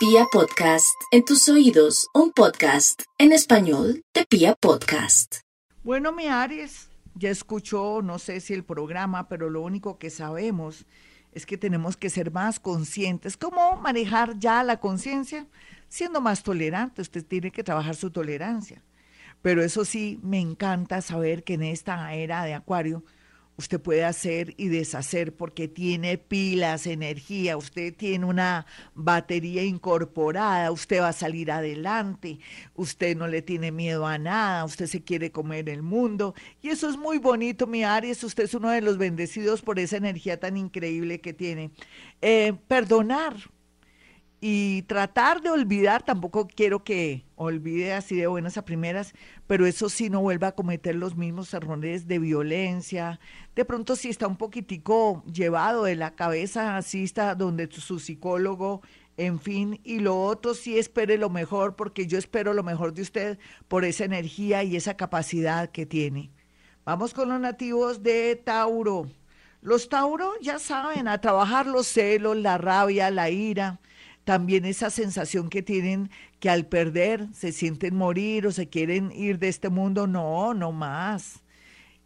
Pia Podcast, en tus oídos, un podcast en español de Pia Podcast. Bueno, mi Aries, ya escuchó, no sé si el programa, pero lo único que sabemos es que tenemos que ser más conscientes. ¿Cómo manejar ya la conciencia? Siendo más tolerante, usted tiene que trabajar su tolerancia. Pero eso sí, me encanta saber que en esta era de Acuario, usted puede hacer y deshacer porque tiene pilas, energía, usted tiene una batería incorporada, usted va a salir adelante, usted no le tiene miedo a nada, usted se quiere comer el mundo y eso es muy bonito, mi Aries, usted es uno de los bendecidos por esa energía tan increíble que tiene. Eh, perdonar, y tratar de olvidar, tampoco quiero que olvide así de buenas a primeras, pero eso sí no vuelva a cometer los mismos errores de violencia. De pronto si está un poquitico llevado de la cabeza, asista donde su psicólogo, en fin, y lo otro sí espere lo mejor, porque yo espero lo mejor de usted por esa energía y esa capacidad que tiene. Vamos con los nativos de Tauro. Los Tauro ya saben, a trabajar los celos, la rabia, la ira también esa sensación que tienen que al perder se sienten morir o se quieren ir de este mundo, no, no más.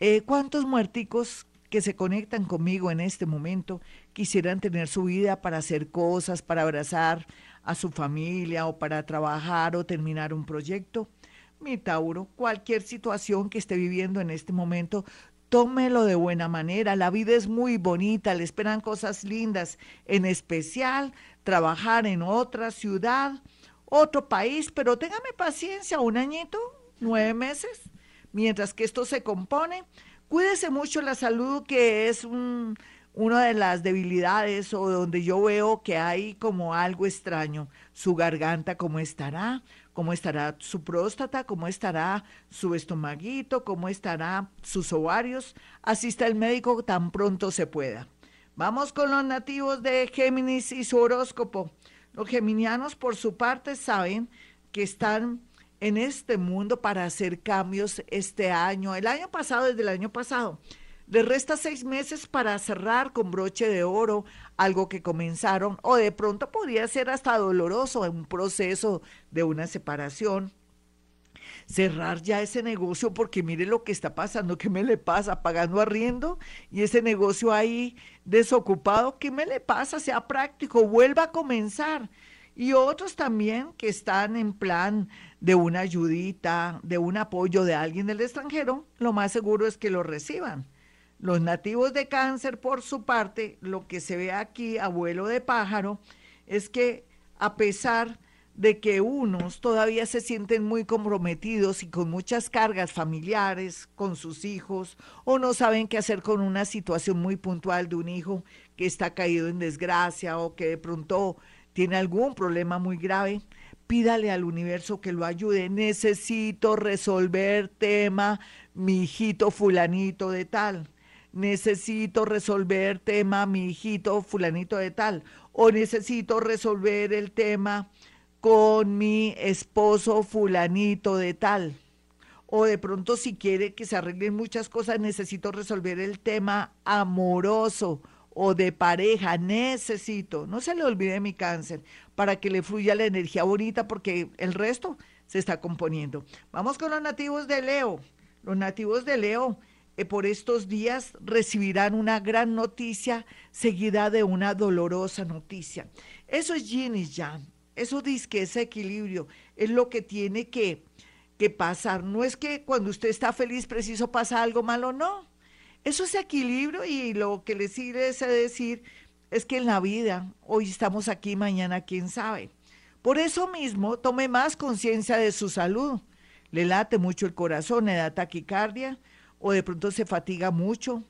Eh, ¿Cuántos muerticos que se conectan conmigo en este momento quisieran tener su vida para hacer cosas, para abrazar a su familia o para trabajar o terminar un proyecto? Mi Tauro, cualquier situación que esté viviendo en este momento, tómelo de buena manera. La vida es muy bonita, le esperan cosas lindas, en especial trabajar en otra ciudad, otro país, pero téngame paciencia, un añito, nueve meses, mientras que esto se compone. Cuídese mucho la salud, que es un, una de las debilidades o donde yo veo que hay como algo extraño. Su garganta, ¿cómo estará? ¿Cómo estará su próstata? ¿Cómo estará su estomaguito? ¿Cómo estará sus ovarios? Asista el médico tan pronto se pueda. Vamos con los nativos de Géminis y su horóscopo. Los geminianos, por su parte, saben que están en este mundo para hacer cambios este año, el año pasado, desde el año pasado. Les resta seis meses para cerrar con broche de oro algo que comenzaron o de pronto podría ser hasta doloroso en un proceso de una separación cerrar ya ese negocio porque mire lo que está pasando, ¿qué me le pasa? Pagando arriendo y ese negocio ahí desocupado, ¿qué me le pasa? Sea práctico, vuelva a comenzar. Y otros también que están en plan de una ayudita, de un apoyo de alguien del extranjero, lo más seguro es que lo reciban. Los nativos de cáncer, por su parte, lo que se ve aquí, abuelo de pájaro, es que a pesar de que unos todavía se sienten muy comprometidos y con muchas cargas familiares con sus hijos o no saben qué hacer con una situación muy puntual de un hijo que está caído en desgracia o que de pronto tiene algún problema muy grave, pídale al universo que lo ayude. Necesito resolver tema, mi hijito fulanito de tal. Necesito resolver tema, mi hijito fulanito de tal. O necesito resolver el tema con mi esposo fulanito de tal. O de pronto si quiere que se arreglen muchas cosas, necesito resolver el tema amoroso o de pareja. Necesito, no se le olvide mi cáncer, para que le fluya la energía bonita porque el resto se está componiendo. Vamos con los nativos de Leo. Los nativos de Leo eh, por estos días recibirán una gran noticia seguida de una dolorosa noticia. Eso es yin y eso dice que ese equilibrio es lo que tiene que, que pasar. No es que cuando usted está feliz preciso pasa algo malo, no. Eso es equilibrio y lo que le sirve es decir es que en la vida, hoy estamos aquí, mañana quién sabe. Por eso mismo, tome más conciencia de su salud. Le late mucho el corazón, le da taquicardia, o de pronto se fatiga mucho,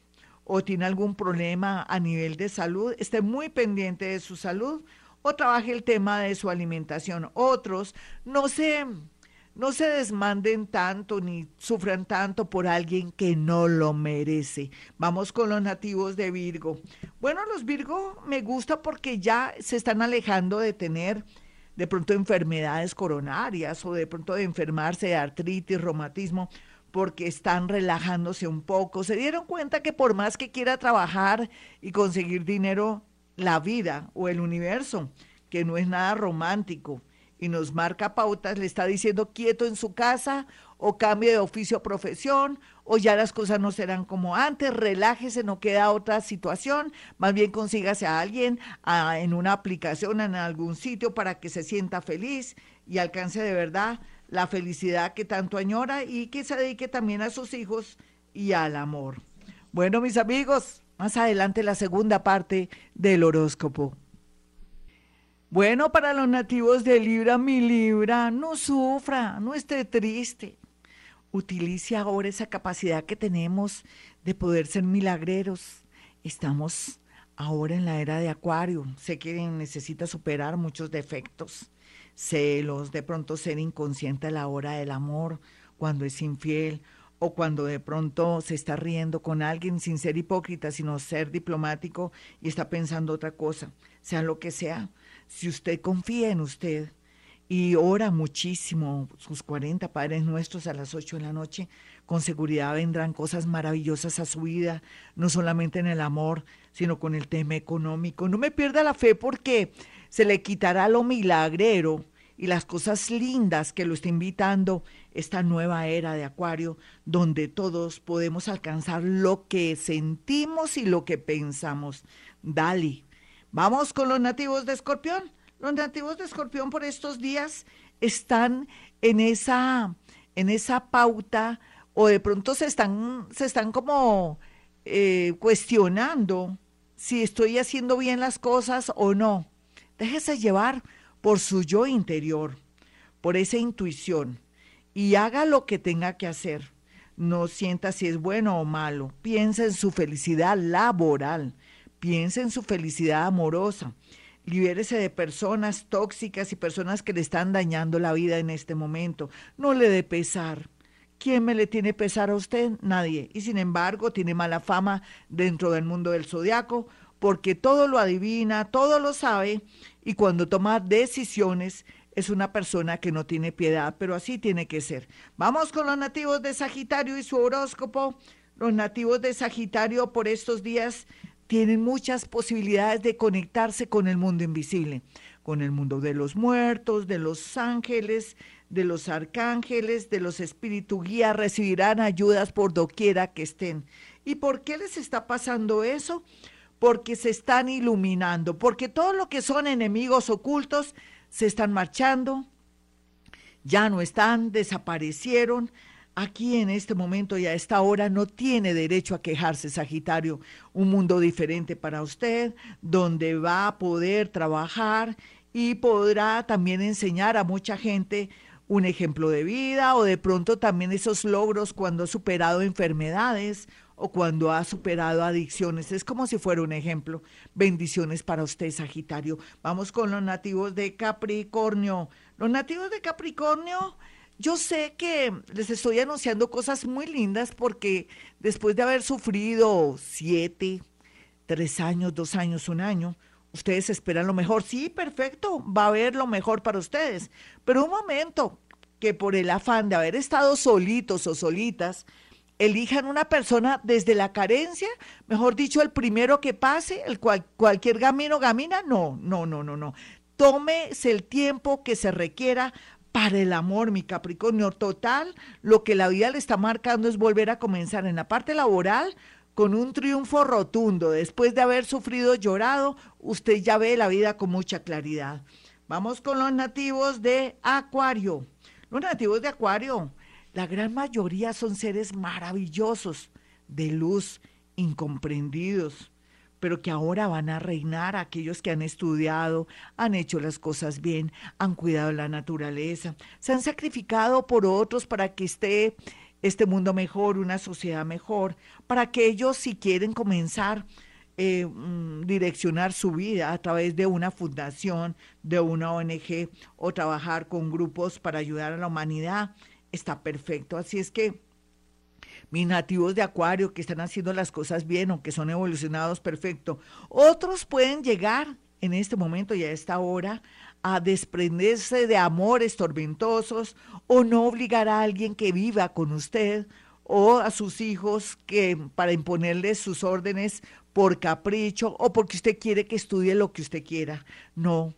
o tiene algún problema a nivel de salud. Esté muy pendiente de su salud o trabaje el tema de su alimentación. Otros no se, no se desmanden tanto ni sufran tanto por alguien que no lo merece. Vamos con los nativos de Virgo. Bueno, los Virgo me gusta porque ya se están alejando de tener de pronto enfermedades coronarias o de pronto de enfermarse de artritis, reumatismo porque están relajándose un poco. Se dieron cuenta que por más que quiera trabajar y conseguir dinero, la vida o el universo que no es nada romántico y nos marca pautas, le está diciendo quieto en su casa o cambie de oficio o profesión o ya las cosas no serán como antes, relájese, no queda otra situación, más bien consígase a alguien en una aplicación, en algún sitio para que se sienta feliz y alcance de verdad la felicidad que tanto añora y que se dedique también a sus hijos y al amor. Bueno, mis amigos, más adelante la segunda parte del horóscopo. Bueno, para los nativos de Libra, mi Libra, no sufra, no esté triste. Utilice ahora esa capacidad que tenemos de poder ser milagreros. Estamos ahora en la era de Acuario. Sé que necesita superar muchos defectos, celos, de pronto ser inconsciente a la hora del amor, cuando es infiel o cuando de pronto se está riendo con alguien sin ser hipócrita, sino ser diplomático y está pensando otra cosa, sea lo que sea si usted confía en usted y ora muchísimo sus 40 Padres Nuestros a las 8 de la noche, con seguridad vendrán cosas maravillosas a su vida, no solamente en el amor, sino con el tema económico. No me pierda la fe porque se le quitará lo milagrero y las cosas lindas que lo está invitando esta nueva era de Acuario, donde todos podemos alcanzar lo que sentimos y lo que pensamos. Dali, Vamos con los nativos de Escorpión. Los nativos de Escorpión por estos días están en esa, en esa pauta o de pronto se están, se están como eh, cuestionando si estoy haciendo bien las cosas o no. Déjese llevar por su yo interior, por esa intuición y haga lo que tenga que hacer. No sienta si es bueno o malo. Piensa en su felicidad laboral piense en su felicidad amorosa, libérese de personas tóxicas y personas que le están dañando la vida en este momento. No le dé pesar. ¿Quién me le tiene pesar a usted? Nadie. Y sin embargo, tiene mala fama dentro del mundo del zodiaco porque todo lo adivina, todo lo sabe y cuando toma decisiones es una persona que no tiene piedad, pero así tiene que ser. Vamos con los nativos de Sagitario y su horóscopo. Los nativos de Sagitario por estos días tienen muchas posibilidades de conectarse con el mundo invisible, con el mundo de los muertos, de los ángeles, de los arcángeles, de los espíritus guía, recibirán ayudas por doquiera que estén. ¿Y por qué les está pasando eso? Porque se están iluminando, porque todo lo que son enemigos ocultos se están marchando, ya no están, desaparecieron, aquí en este momento y a esta hora no tiene derecho a quejarse, Sagitario. Un mundo diferente para usted, donde va a poder trabajar y podrá también enseñar a mucha gente un ejemplo de vida o de pronto también esos logros cuando ha superado enfermedades o cuando ha superado adicciones. Es como si fuera un ejemplo. Bendiciones para usted, Sagitario. Vamos con los nativos de Capricornio. Los nativos de Capricornio yo sé que les estoy anunciando cosas muy lindas porque después de haber sufrido siete, tres años, dos años, un año, ustedes esperan lo mejor. Sí, perfecto, va a haber lo mejor para ustedes. Pero un momento, que por el afán de haber estado solitos o solitas, elijan una persona desde la carencia, mejor dicho, el primero que pase, el cual, cualquier gamino gamina, no, no, no, no, no. Tómese el tiempo que se requiera para el amor, mi Capricornio. Total, lo que la vida le está marcando es volver a comenzar en la parte laboral con un triunfo rotundo. Después de haber sufrido, llorado, usted ya ve la vida con mucha claridad. Vamos con los nativos de Acuario. Los nativos de Acuario, la gran mayoría son seres maravillosos, de luz, incomprendidos pero que ahora van a reinar aquellos que han estudiado, han hecho las cosas bien, han cuidado la naturaleza, se han sacrificado por otros para que esté este mundo mejor, una sociedad mejor, para que ellos si quieren comenzar eh, mm, direccionar su vida a través de una fundación, de una ONG o trabajar con grupos para ayudar a la humanidad, está perfecto. Así es que mis nativos de Acuario que están haciendo las cosas bien o que son evolucionados perfecto. Otros pueden llegar en este momento y a esta hora a desprenderse de amores tormentosos o no obligar a alguien que viva con usted o a sus hijos que para imponerles sus órdenes por capricho o porque usted quiere que estudie lo que usted quiera. No,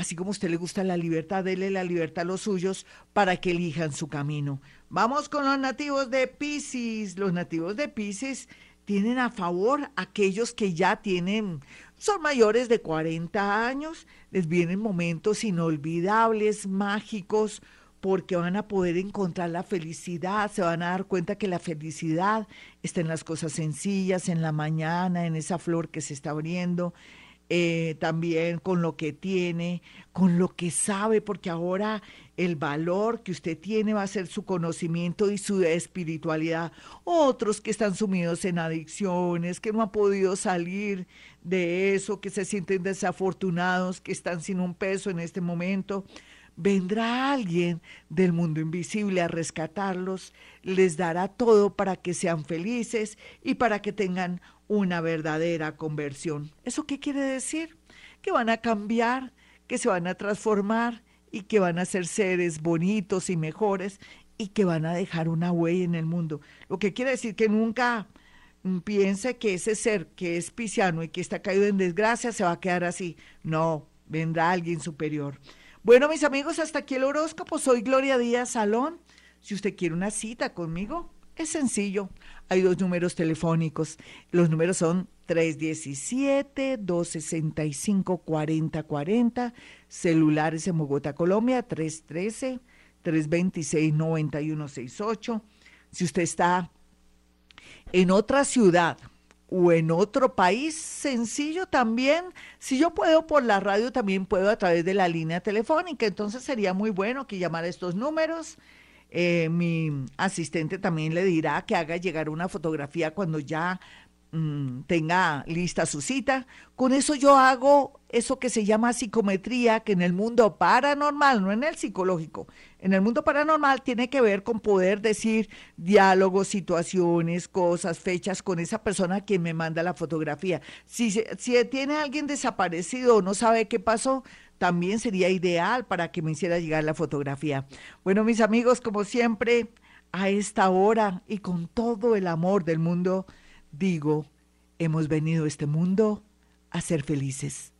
Así como a usted le gusta la libertad, dele la libertad a los suyos para que elijan su camino. Vamos con los nativos de Pisces. Los nativos de Pisces tienen a favor aquellos que ya tienen, son mayores de 40 años, les vienen momentos inolvidables, mágicos, porque van a poder encontrar la felicidad, se van a dar cuenta que la felicidad está en las cosas sencillas, en la mañana, en esa flor que se está abriendo, eh, también con lo que tiene, con lo que sabe, porque ahora el valor que usted tiene va a ser su conocimiento y su espiritualidad. Otros que están sumidos en adicciones, que no han podido salir de eso, que se sienten desafortunados, que están sin un peso en este momento vendrá alguien del mundo invisible a rescatarlos, les dará todo para que sean felices y para que tengan una verdadera conversión. ¿Eso qué quiere decir? Que van a cambiar, que se van a transformar y que van a ser seres bonitos y mejores y que van a dejar una huella en el mundo. Lo que quiere decir que nunca piense que ese ser que es pisciano y que está caído en desgracia se va a quedar así. No, vendrá alguien superior. Bueno, mis amigos, hasta aquí el horóscopo. Soy Gloria Díaz Salón. Si usted quiere una cita conmigo, es sencillo. Hay dos números telefónicos. Los números son 317-265-4040. Celulares en Bogotá, Colombia, 313-326-9168. Si usted está en otra ciudad o en otro país, sencillo también. Si yo puedo por la radio, también puedo a través de la línea telefónica. Entonces sería muy bueno que llamara estos números. Eh, mi asistente también le dirá que haga llegar una fotografía cuando ya Mm, tenga lista su cita. Con eso yo hago eso que se llama psicometría, que en el mundo paranormal, no en el psicológico, en el mundo paranormal tiene que ver con poder decir diálogos, situaciones, cosas, fechas con esa persona a quien me manda la fotografía. Si, si tiene alguien desaparecido o no sabe qué pasó, también sería ideal para que me hiciera llegar la fotografía. Bueno, mis amigos, como siempre, a esta hora y con todo el amor del mundo, digo, hemos venido a este mundo a ser felices.